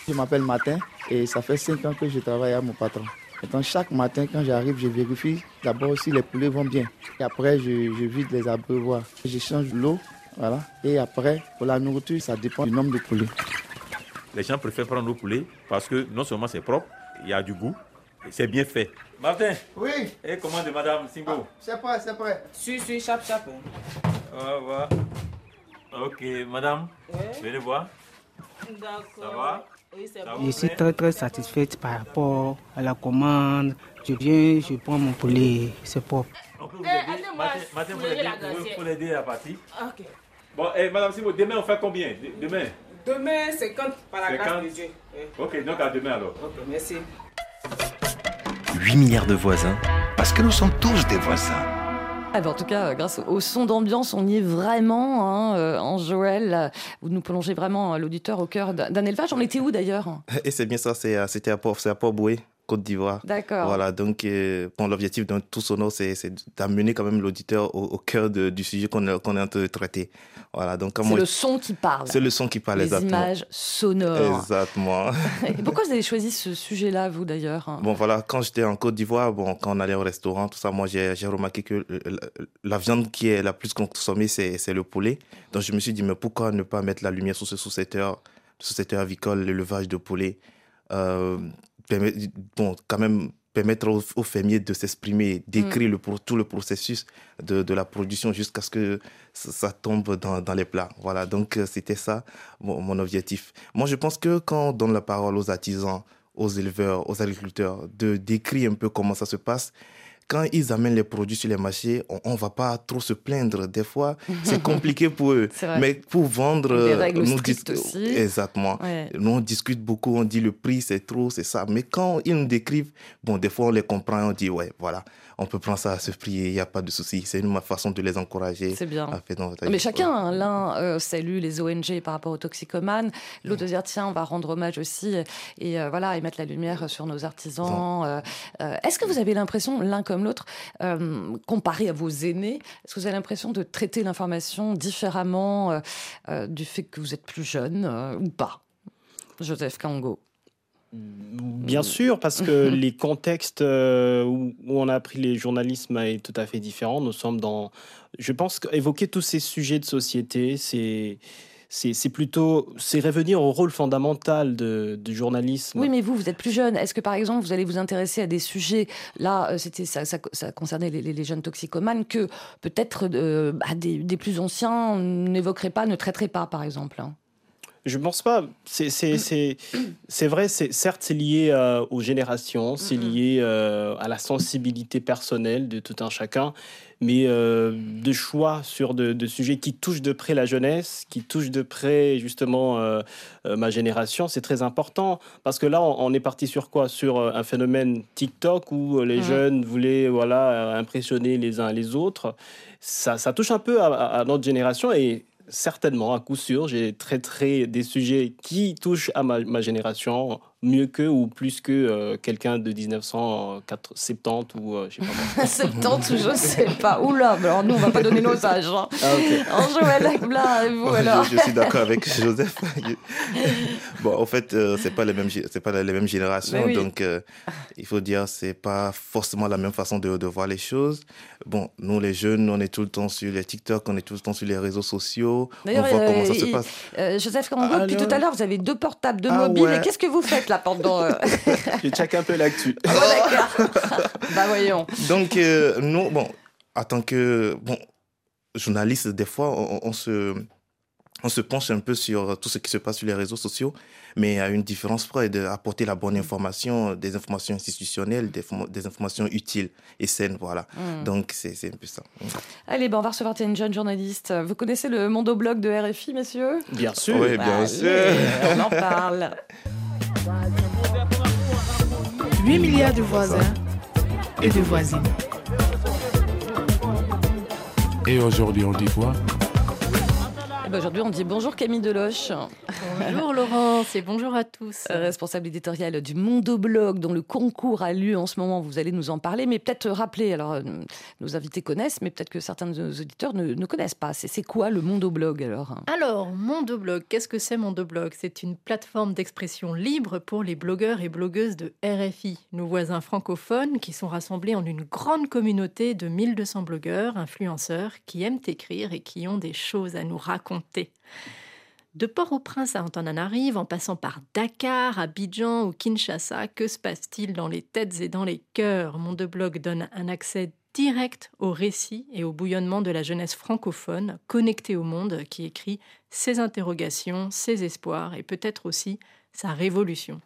Je m'appelle Martin et ça fait 5 ans que je travaille à mon patron. Donc chaque matin, quand j'arrive, je vérifie d'abord si les poulets vont bien. Et après, je, vide les abreuvoirs. Je change l'eau, voilà. Et après, pour la nourriture, ça dépend du nombre de poulets. Les gens préfèrent prendre nos poulets parce que non seulement c'est propre, il y a du goût, et c'est bien fait. Martin Oui Et comment de Madame Simbo ah, C'est prêt, c'est prêt. Suis, suis, chap, chap. Ok, madame, oui. venez voir. D'accord. Ça va Je suis très très satisfaite par rapport à la commande. Je viens, je prends mon poulet, c'est propre. On peut vous aider. Matin, vous l'aider à partir. Ok. Bon, et eh, madame Simon, demain on fait combien? Demain? Demain, 50 par la grâce de Dieu. Ok, donc à demain alors. Ok, merci. 8 milliards de voisins, parce que nous sommes tous des voisins. Ah en tout cas, grâce au son d'ambiance, on y est vraiment. Hein, euh, en Joël, vous nous plongez vraiment l'auditeur au cœur d'un élevage. On était où d'ailleurs? Et c'est bien ça, euh, c'était à Port-Boué. Côte d'Ivoire. D'accord. Voilà, donc euh, l'objectif d'un tout sonore, c'est d'amener quand même l'auditeur au, cœur du sujet qu'on est, en train de traiter. Voilà, donc c'est le son qui parle. C'est le son qui parle, Les exactement. images sonores. Exactement. [LAUGHS] Et pourquoi vous avez choisi ce sujet-là, vous d'ailleurs Bon, voilà, quand j'étais en Côte d'Ivoire, bon, quand on allait au restaurant, tout ça, moi j'ai remarqué que la viande qui est la plus consommée, c'est le poulet. Donc je me suis dit, mais pourquoi ne pas mettre la lumière sur ce sous-secteur, sous-secteur avicole, l'élevage de poulet? Euh, bon, quand même permettre aux, fermiers de s'exprimer, d'écrire mm. le, tout le processus de, de la production jusqu'à ce que ça, tombe dans, dans, les plats. Voilà, donc euh, c'était ça mon, objectif. Moi, je pense que quand on donne la parole aux artisans, aux éleveurs, aux agriculteurs, de décrire un peu comment ça se passe, quand ils amènent les produits sur les marchés, on, ne va pas trop se plaindre. Des fois, c'est [LAUGHS] compliqué pour eux. Mais pour vendre, Des règles nous aussi. exactement. Nous on discute beaucoup, on dit le prix c'est trop, c'est ça. Mais quand ils nous décrivent, bon, des fois on les comprend, on dit ouais, voilà, on peut prendre ça à se plier, il n'y a pas de souci. C'est une façon de les encourager. C'est bien. Mais chacun, hein, l'un euh, salue les ONG par rapport aux toxicomanes, l'autre dire tiens, on va rendre hommage aussi et euh, voilà et mettre la lumière sur nos artisans. Euh, est-ce que vous avez l'impression, l'un comme l'autre, comparé à vos aînés, est-ce que vous avez l'impression de traiter l'information différemment du fait que vous êtes plus jeune ou pas? Joseph Kango. Bien sûr, parce que [LAUGHS] les contextes euh, où, on a appris les journalismes est tout à fait différent. Nous sommes dans. Je pense qu'évoquer tous ces sujets de société, c'est. C'est plutôt, c'est revenir au rôle fondamental de, du journalisme. Oui, mais vous, vous êtes plus jeune. Est-ce que, par exemple, vous allez vous intéresser à des sujets, là, euh, c'était ça, ça, concernait les, jeunes toxicomanes, que peut-être euh, bah, des, des, plus anciens n'évoqueraient pas, ne traiteraient pas, par exemple hein? Je ne pense pas. C'est vrai, certes, c'est lié euh, aux générations, c'est lié euh, à la sensibilité personnelle de tout un chacun, mais euh, de choix sur de, sujets qui touchent de près la jeunesse, qui touchent de près justement ma génération, c'est très important. Parce que là, on, est parti sur quoi? Sur un phénomène TikTok où les jeunes voulaient voilà, impressionner les uns les autres. Ça, ça touche un peu à, à notre génération et certainement, à coup sûr, j'ai traité des sujets qui touchent à ma, génération mieux que ou plus que euh, quelqu'un de 1970 ou euh, je sais pas 70 ou [LAUGHS] je sais pas. Oula, alors nous on va pas donner nos âges. Hein. Ah, ok. là, vous alors. Je, suis d'accord avec Joseph. [LAUGHS] bon, en fait, euh, c'est pas les mêmes, c'est pas les mêmes générations, donc il faut dire c'est pas forcément la même façon de, de, voir les choses. Bon, nous les jeunes, on est tout le temps sur les TikTok, on est tout le temps sur les réseaux sociaux. On voit comment ça se passe. Joseph Kango, depuis tout à l'heure, vous avez deux portables, deux ah, mobiles. Et qu'est-ce que vous faites là pendant. Euh, [LAUGHS] Je check un peu l'actu. Ah, [LAUGHS] d'accord. [LAUGHS] bah voyons. Donc, euh, nous, bon, en tant que bon, journaliste, des fois, on se on se penche un peu sur tout ce qui se passe sur les réseaux sociaux, mais à une différence près d'apporter la bonne information, des informations institutionnelles, des, informations utiles et saines, voilà. Hmm. Donc c'est un peu ça. Allez, ben on va recevoir une jeune journaliste. Vous connaissez le Mondoblog de RFI, messieurs? Bien sûr. Oui, bien sûr. On en parle. 8 milliards de voisins et de voisines. Et aujourd'hui, on dit quoi? Bah, aujourd'hui, on dit bonjour Camille Deloche. Bonjour Laurence et bonjour à tous. Responsable éditoriale du Mondoblog, dont le concours a lieu en ce moment. Vous allez nous en parler, mais peut-être rappeler. Alors, euh, nos invités connaissent, mais peut-être que certains de nos auditeurs ne, connaissent pas. C'est quoi le Mondoblog alors? Alors, Mondoblog, qu'est-ce que c'est Mondoblog C'est une plateforme d'expression libre pour les blogueurs et blogueuses de RFI, nos voisins francophones qui sont rassemblés en une grande communauté de 1200 blogueurs, influenceurs qui aiment écrire et qui ont des choses à nous raconter de Port-au-Prince à Antananarive, en passant par Dakar, Abidjan ou Kinshasa, que se passe-t-il dans les têtes et dans les cœurs? Mon de blog donne un accès direct au récit et au bouillonnement de la jeunesse francophone, connectée au monde, qui écrit ses interrogations, ses espoirs et peut-être aussi sa révolution.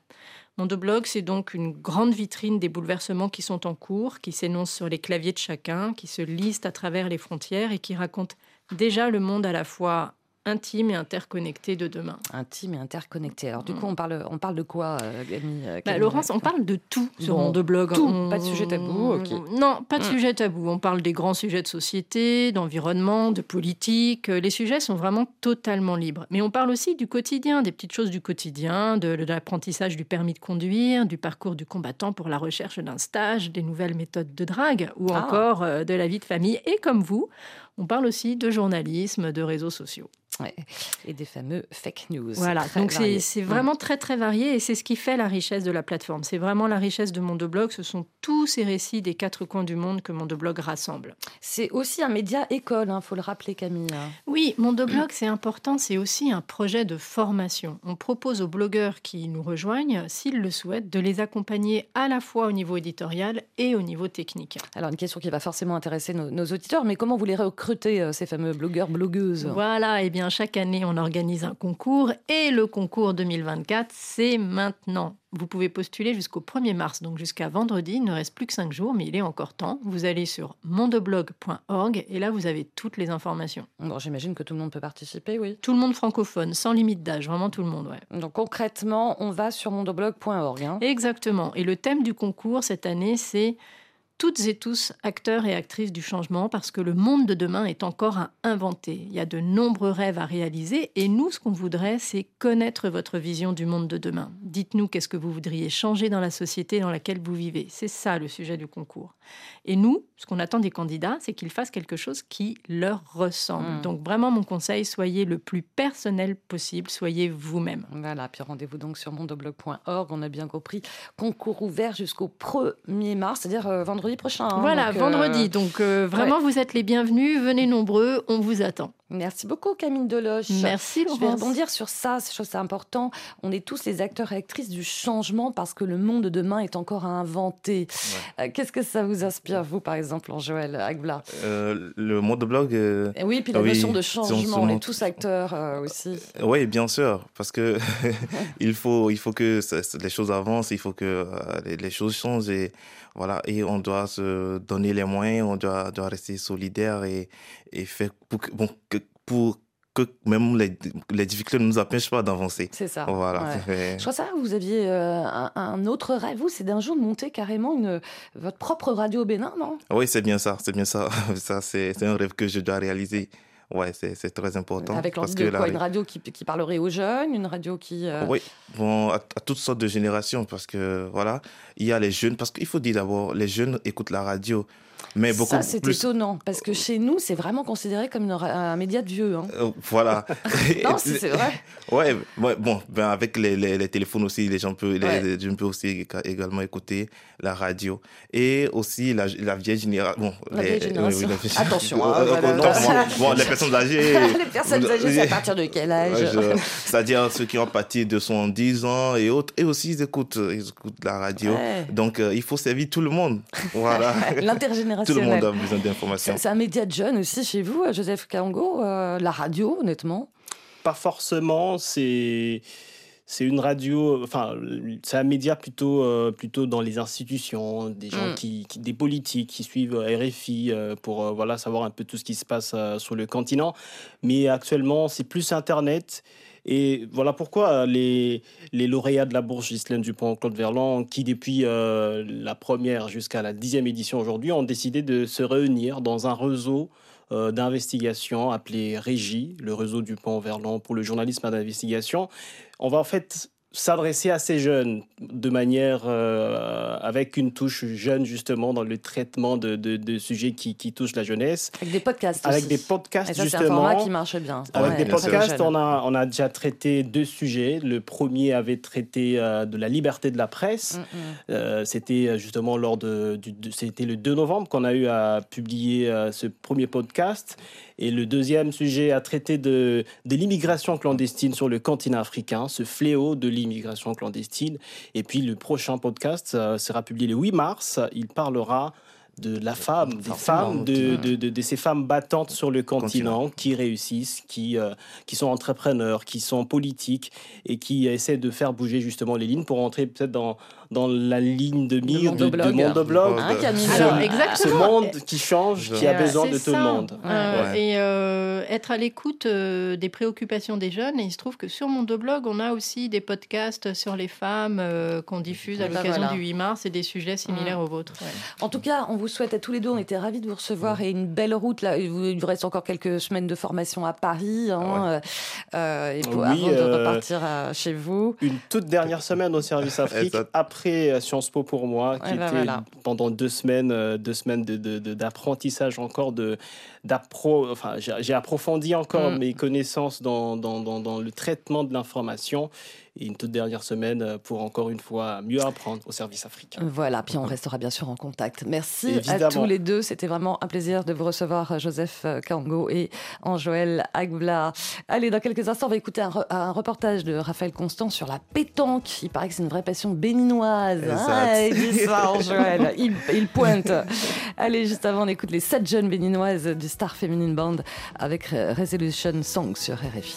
Mon blog, c'est donc une grande vitrine des bouleversements qui sont en cours, qui s'énoncent sur les claviers de chacun, qui se lisent à travers les frontières et qui racontent déjà le monde à la fois intime et interconnecté de demain. Intime et interconnecté. Alors du coup, on parle, on parle de quoi, euh, euh bah, Laurence, on parle de tout sur mon blog. Tout, pas de sujet tabou. Non, pas de mm. sujet tabou. On parle des grands sujets de société, d'environnement, de politique. Les sujets sont vraiment totalement libres. Mais on parle aussi du quotidien, des petites choses du quotidien, de, l'apprentissage du permis de conduire, du parcours du combattant pour la recherche d'un stage, des nouvelles méthodes de drague ou ah. encore euh, de la vie de famille. Et comme vous, on parle aussi de journalisme, de réseaux sociaux. Et des fameux fake news. Voilà, donc c'est vraiment mm. très très varié et c'est ce qui fait la richesse de la plateforme. C'est vraiment la richesse de Mondoblog. Ce sont tous ces récits des quatre coins du monde que Mondoblog rassemble. C'est aussi un média école, il hein, faut le rappeler Camille. Oui, Mondoblog c'est important, c'est aussi un projet de formation. On propose aux blogueurs qui nous rejoignent, s'ils le souhaitent, de les accompagner à la fois au niveau éditorial et au niveau technique. Alors une question qui va forcément intéresser nos, nos auditeurs, mais comment vous les recrutez, euh, ces fameux blogueurs, blogueuses? Voilà, et eh bien chaque année, on organise un concours et le concours 2024, c'est maintenant. Vous pouvez postuler jusqu'au 1er mars, donc jusqu'à vendredi. Il ne reste plus que 5 jours, mais il est encore temps. Vous allez sur mondeblog.org et là, vous avez toutes les informations. Bon, j'imagine que tout le monde peut participer, oui. Tout le monde francophone, sans limite d'âge, vraiment tout le monde, ouais. Donc concrètement, on va sur mondeblog.org. Hein. Exactement. Et le thème du concours cette année, c'est toutes et tous acteurs et actrices du changement parce que le monde de demain est encore à inventer. Il y a de nombreux rêves à réaliser et nous, ce qu'on voudrait, c'est connaître votre vision du monde de demain. Dites-nous qu'est-ce que vous voudriez changer dans la société dans laquelle vous vivez. C'est ça le sujet du concours. Et nous, ce qu'on attend des candidats, c'est qu'ils fassent quelque chose qui leur ressemble. Hmm. Donc vraiment, mon conseil, soyez le plus personnel possible, soyez vous-même. Voilà, puis rendez-vous donc sur mondoblog.org. On a bien compris, concours ouvert jusqu'au 1er mars, c'est-à-dire euh, vendredi prochain. Hein. voilà, vendredi. Euh, donc euh, vraiment, vous êtes les bienvenus. Venez nombreux, on vous attend. Merci beaucoup Camille Deloche. Merci Laurence. Je vais rebondir sur ça, je trouve c'est important. On est tous les acteurs et actrices du changement parce que le monde de demain est encore à inventer. Euh, qu'est-ce que ça vous inspire, vous, par exemple, en Joël Agla euh, Le monde de blog... Euh, oui, puis la notion de changement, on est tous acteurs aussi. Oui, bien sûr, parce que [LAUGHS] il, faut, il faut que les choses avancent, il faut que les, choses changent et voilà, et on doit se donner les moyens, on doit, doit rester solidaire et, et faire pour que, bon, que, pour que même les, les difficultés ne nous empêchent pas d'avancer. C'est ça. Voilà. [LAUGHS] Je crois ça, vous aviez euh, un, autre rêve, vous, c'est d'un jour de monter carrément une, votre propre radio au Bénin, non? Oui, c'est bien ça, c'est bien ça. [LAUGHS] ça c'est un rêve que je dois réaliser. Ouais, c'est très important. Avec de quoi? Une radio qui, qui, parlerait aux jeunes, une radio qui... Euh, oui, bon, à, toutes sortes de générations, parce que voilà, il y a les jeunes, parce qu'il faut dire d'abord, les jeunes écoutent la radio, mais beaucoup Ça, c'est étonnant, parce que chez nous, c'est vraiment considéré comme un média de vieux. Hein. Euh, voilà. [LAUGHS] non, c'est vrai. Ouais, bon, ben avec les, les, téléphones aussi, les gens peuvent, les, jeunes peuvent aussi également écouter la radio. Et aussi la, la vieille génération. Bon, la vieille génération. Attention. [LAUGHS] bon, les personnes âgées. [LAUGHS] les personnes âgées, c'est à partir de quel âge? C'est-à-dire ceux qui ont parti de 110 ans et autres. Et aussi, ils écoutent, ils écoutent la radio. Donc, euh, il faut servir tout le monde. Voilà. Tout le monde a besoin d'informations. C'est un média de jeunes aussi chez vous, Joseph Kango, euh, la radio, honnêtement Pas forcément, c'est c'est une radio, enfin, c'est un média plutôt, euh, plutôt dans les institutions, des gens mm. qui, des politiques qui suivent RFI euh, pour voilà savoir un peu tout ce qui se passe sur le continent. Mais actuellement, c'est plus Internet. Et voilà pourquoi les, lauréats de la bourse Ghislaine Dupont-Claude Verland, qui depuis euh, la première jusqu'à la dixième édition aujourd'hui, ont décidé de se réunir dans un réseau euh, d'investigation appelé Régie, le réseau Dupont-Verland pour le journalisme d'investigation. On va en fait s'adresser à ces jeunes de manière euh, avec une touche jeune justement dans le traitement de, de, sujets qui, qui, touchent la jeunesse. Avec des podcasts. Avec des podcasts ça, justement. C'est un format qui marche bien. Avec des podcasts, on a, on a déjà traité deux sujets. Le premier avait traité euh, de la liberté de la presse. Mm, mm. Euh, c'était justement lors de, du, c'était le 2 novembre qu'on a eu à publier ce premier podcast. Et le deuxième sujet a traité de, de l'immigration clandestine sur le continent africain, ce fléau de l'immigration clandestine. Et puis le prochain podcast euh, sera publié le 8 mars. Il parlera de la femme, des femmes, de, de, de, ces femmes battantes sur le continent, qui réussissent, qui, euh, qui sont entrepreneurs, qui sont politiques et qui essaient de faire bouger justement les lignes pour entrer peut-être dans, dans la ligne de mire de, de Mondoblog. Hein, ce, monde qui change, qui a besoin de tout le monde. Euh, et euh, être à l'écoute euh, des préoccupations des jeunes. Et il se trouve que sur Mondoblog, on a aussi des podcasts sur les femmes qu'on diffuse à l'occasion du 8 mars et des sujets similaires aux vôtres. En tout cas, on vous souhaite à tous les deux, on était ravis de vous recevoir et une belle route. Là. Il vous reste encore quelques semaines de formation à Paris hein, et pour, avant de repartir chez vous. Une toute dernière semaine au service [LAUGHS] Afrique après Sciences Po pour moi, qui ben était pendant deux semaines, euh, deux semaines d'apprentissage de, de, encore de d'appro. Enfin, j'ai approfondi encore mm. mes connaissances dans, dans, dans, dans le traitement de l'information et une toute dernière semaine euh, pour encore une fois mieux apprendre au service africain. Voilà, puis on restera bien sûr en contact. Merci à tous les deux. C'était vraiment un plaisir de vous recevoir, Joseph euh, Kango et Anjoël Agbla. Allez, dans quelques instants, on va écouter un, reportage de Raphaël Constant sur la pétanque. Il paraît que c'est une vraie passion béninoise. Hein il dit ça, Anjoël. Il, il, pointe. Allez, juste avant, on écoute les sept jeunes béninoises du Star Feminine Band avec Resolution Song sur RFI.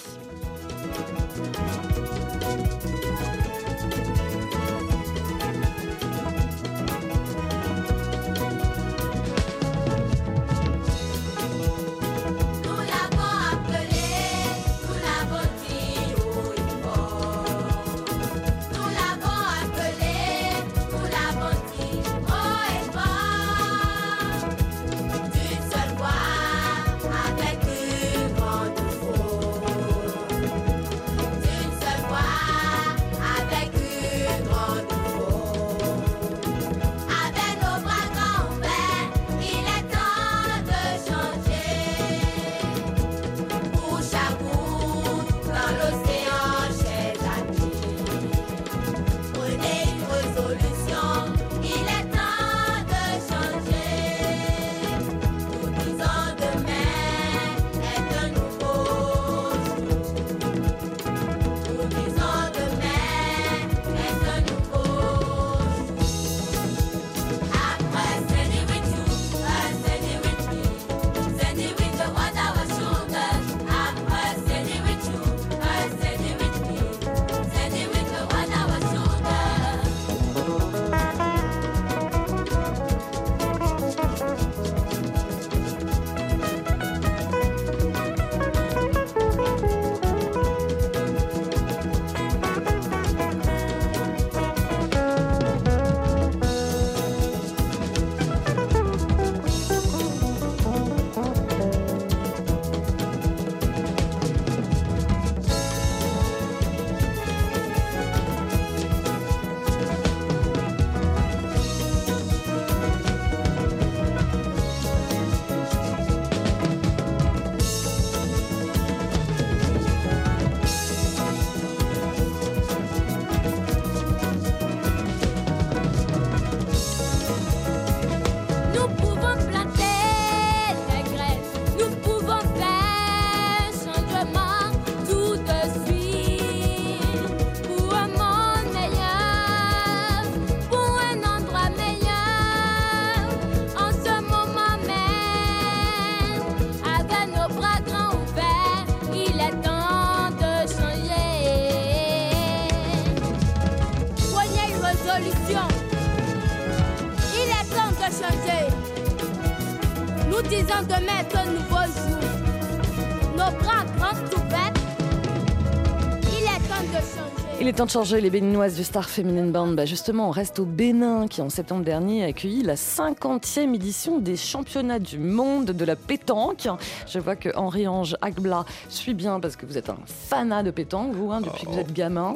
Temps de changer les béninoises du Star Feminine Band. Bah justement, on reste au Bénin qui, en septembre dernier, a accueilli la 50e édition des championnats du monde de la pétanque. Je vois que Henri-Ange Agbla suit bien parce que vous êtes un fanat de pétanque, vous, hein, depuis que vous êtes gamin.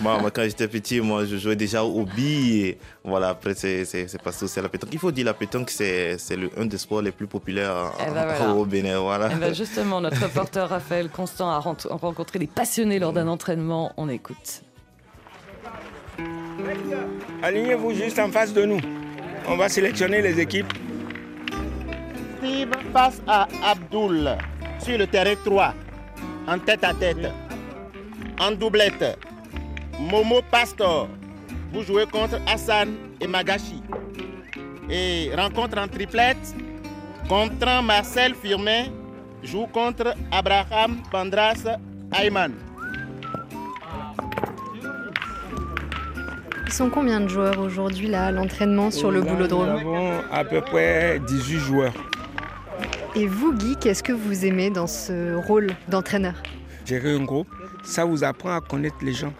Moi, quand j'étais petit, moi, je jouais déjà au billes. Voilà, après, c'est passé aussi à la pétanque. Il faut dire la pétanque, c'est un des sports les plus populaires eh ben [LAUGHS] au Bénin. Voilà. Eh ben justement, notre reporter Raphaël Constant a rencontré des passionnés lors d'un entraînement. On écoute. Alignez-vous juste en face de nous. On va sélectionner les équipes. Steve face à Abdul sur le terrain 3, en tête à tête, en doublette. Momo Pastor, vous jouez contre Hassan et Magashi. Et rencontre en triplette, contre Marcel Firmin joue contre Abraham Pandras Ayman. Ils sont combien de joueurs aujourd'hui là à l'entraînement sur le boulodrome Nous avons à peu près 18 joueurs. Et vous Guy, qu'est-ce que vous aimez dans ce rôle d'entraîneur? Gérer un groupe, ça vous apprend à connaître les gens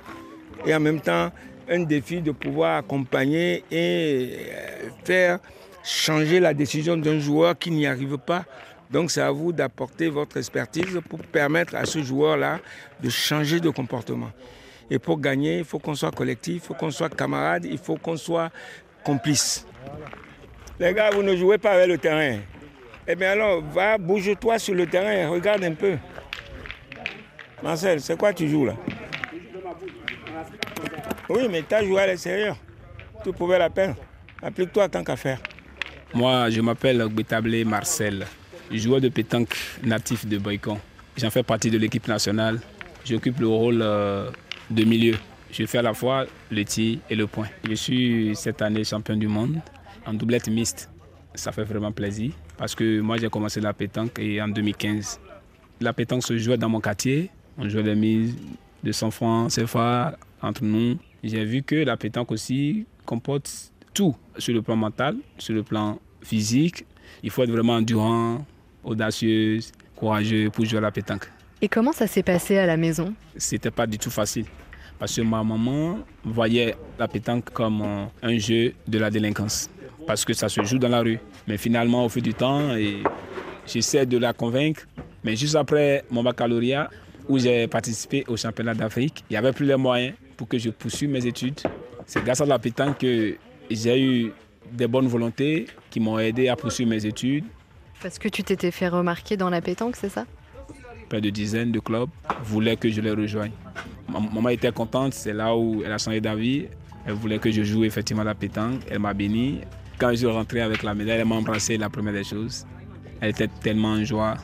et en même temps un défi de pouvoir accompagner et euh, faire changer la décision d'un joueur qui n'y arrive pas. Donc c'est à vous d'apporter votre expertise pour permettre à ce joueur-là de changer de comportement. Et pour gagner, il faut qu'on soit collectif, il faut qu'on soit camarade, il faut qu'on soit complice. Les gars, vous ne jouez pas avec le terrain. Eh bien alors, va, bouge-toi sur le terrain regarde un peu. Marcel, c'est quoi tu joues là? Oui, mais tu as joué à l'extérieur. Tu pouvais la peine. Applique-toi tant qu'à faire. Moi, je m'appelle Bétablé Marcel, joueur de pétanque natif de Boycon. J'en fais partie de l'équipe nationale. J'occupe le rôle euh, de milieu. Je fais à la fois le tir et le point. Je suis cette année champion du monde en doublette mixte. Ça fait vraiment plaisir parce que moi j'ai commencé la pétanque en 2015. La pétanque se jouait dans mon quartier. On jouait des mises de 100 francs CFA entre nous j'ai vu que la pétanque aussi comporte tout sur le plan mental, sur le plan physique. Il faut être vraiment endurant, audacieux, courageux pour jouer à la pétanque. Et comment ça s'est passé à la maison? C'était pas du tout facile. Parce que ma maman voyait la pétanque comme un jeu de la délinquance. Parce que ça se joue dans la rue. Mais finalement, au fil du temps, j'essaie de la convaincre. Mais juste après mon baccalauréat, où j'ai participé au championnat d'Afrique, il n'y avait plus les moyens pour que je poursuive mes études. C'est grâce à la pétanque que j'ai eu des bonnes volontés qui m'ont aidé à poursuivre mes études. Parce que tu t'étais fait remarquer dans la pétanque, c'est ça? Près de dizaines de clubs voulaient que je les rejoigne. Maman était contente, c'est là où elle a changé d'avis. Elle voulait que je joue effectivement à la pétanque. Elle m'a béni. Quand je suis rentré avec la médaille, elle m'a embrassé la première des choses. Elle était tellement en joie.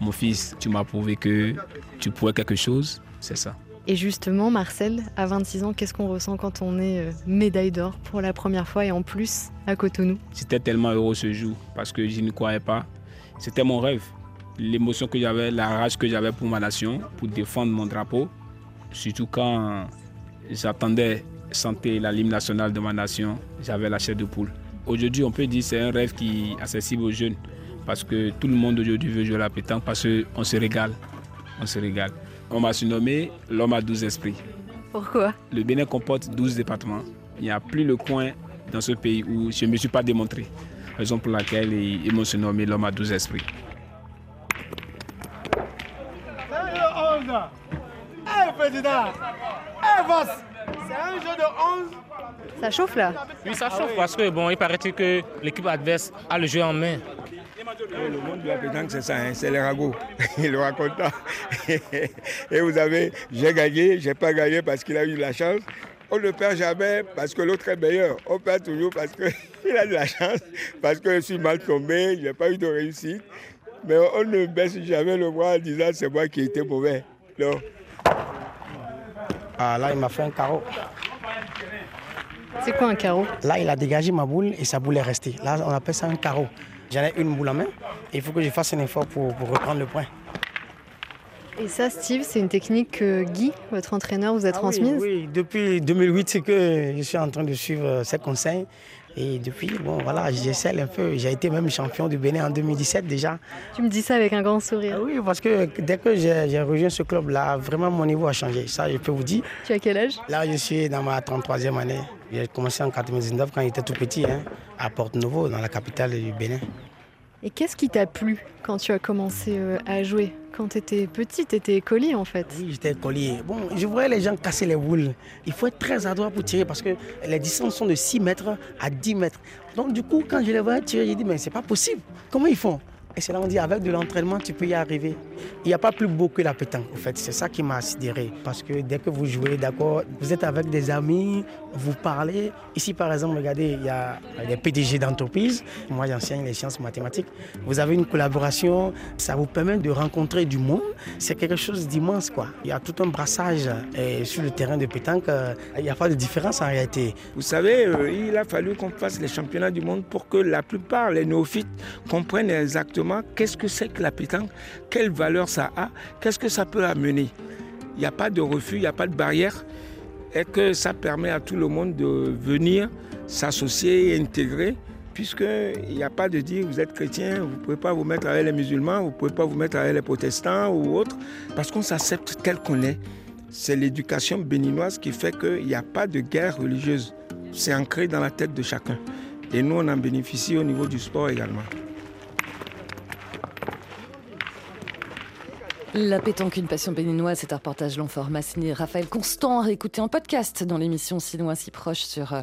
Mon fils, tu m'as prouvé que tu pouvais quelque chose, c'est ça. Et justement, Marcel, à 26 ans, qu'est-ce qu'on ressent quand on est euh, médaille d'or pour la première fois et en plus à Cotonou? J'étais tellement heureux ce jour parce que je ne croyais pas. C'était mon rêve. L'émotion que j'avais, la rage que j'avais pour ma nation, pour défendre mon drapeau. Surtout quand j'attendais santé la l'hymne nationale de ma nation, j'avais la chair de poule. Aujourd'hui, on peut dire que c'est un rêve qui est accessible aux jeunes parce que tout le monde aujourd'hui veut jouer à la pétanque parce qu'on se régale. On se régale. On m'a surnommé l'homme à 12 esprits. Pourquoi? Le Bénin comporte 12 départements. Il n'y a plus le coin dans ce pays où je ne me suis pas démontré. Raison pour laquelle ils m'ont surnommé l'homme à 12 esprits. Hey, président Hey, C'est un jeu de 11 Ça chauffe là Oui, ça chauffe parce que, bon, il paraît que l'équipe adverse a le jeu en main. Le monde de la pétanque, c'est ça, hein, c'est les ragots. [LAUGHS] Il le raconte. [LAUGHS] Et vous avez, j'ai gagné, j'ai pas gagné parce qu'il a eu de la chance. On ne perd jamais parce que l'autre est meilleur. On perd toujours parce qu'il [LAUGHS] a de la chance, parce que je suis mal tombé, je n'ai pas eu de réussite. Mais on ne baisse jamais le bras en disant c'est moi qui étais mauvais. Non. Ah, là, il m'a fait un carreau. C'est quoi un carreau? Là, il a dégagé ma boule et sa boule est restée. Là, on appelle ça un carreau. J'en ai une boule en main il faut que je fasse un effort pour, reprendre le point. Et ça, Steve, c'est une technique que Guy, votre entraîneur, vous a ah transmise oui, depuis 2008, c'est que je suis en train de suivre ses conseils. Et depuis, bon, voilà, j'essaie un peu. J'ai été même champion du Bénin en 2017 déjà. Tu me dis ça avec un grand sourire. Ah oui, parce que dès que j'ai rejoint ce club-là, vraiment mon niveau a changé. Ça, je peux vous dire. Tu as quel âge? Là, je suis dans ma 33e année. J'ai commencé en 99 quand j'étais tout petit, hein, à Porte-Nouveau, dans la capitale du Bénin. Et qu'est-ce qui t'a plu quand tu as commencé euh, à jouer? Quand tu étais petit, tu étais écolier en fait. Oui, j'étais écolier. Bon, je voyais les gens casser les boules. Il faut être très adroit pour tirer parce que les distances sont de 6 mètres à 10 mètres. Donc du coup, quand je les voyais tirer, j'ai dit, mais c'est pas possible. Comment ils font? Et c'est là on dit avec de l'entraînement, tu peux y arriver. Il n'y a pas plus beau que la pétanque, en fait. C'est ça qui m'a sidéré. Parce que dès que vous jouez, d'accord, vous êtes avec des amis, vous parlez. Ici, par exemple, regardez, il y a des PDG d'entreprise. Moi, j'enseigne les sciences mathématiques. Vous avez une collaboration, ça vous permet de rencontrer du monde. C'est quelque chose d'immense, quoi. Il y a tout un brassage et sur le terrain de pétanque. euh, Il n'y a pas de différence en réalité. Vous savez, euh, il a fallu qu'on fasse les championnats du monde pour que la plupart, les néophytes, comprennent exactement qu'est-ce que c'est que la pétanque, quelle valeur ça a, qu'est-ce que ça peut amener? Il n'y a pas de refus, il n'y a pas de barrière, et que ça permet à tout le monde de venir s'associer et intégrer, puisqu'il n'y a pas de dire vous êtes chrétien, vous ne pouvez pas vous mettre avec les musulmans, vous ne pouvez pas vous mettre avec les protestants ou autres, parce qu'on s'accepte tel qu'on est. C'est l'éducation béninoise qui fait qu'il n'y a pas de guerre religieuse. C'est ancré dans la tête de chacun. Et nous, on en bénéficie au niveau du sport également. La pétanque, une passion béninoise, c'est un reportage long format signé Raphaël Constant, réécouté en podcast dans l'émission Si loin si proche sur euh,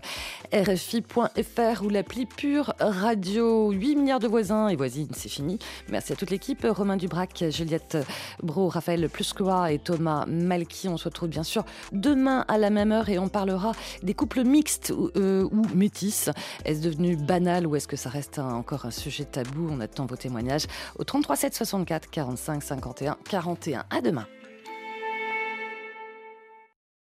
RFI.fr ou l'appli Pure Radio. 8 milliards de voisins et voisines, c'est fini. Merci à toute l'équipe, Romain Dubrac, Juliette Bro, Raphaël Pluscoa et Thomas Malky. On se retrouve bien sûr demain à la même heure et on parlera des couples mixtes ou, euh, ou métis. Est-ce devenu banal ou est-ce que ça reste encore un sujet tabou? On attend vos témoignages au 33 7 64 45 51 41. À demain.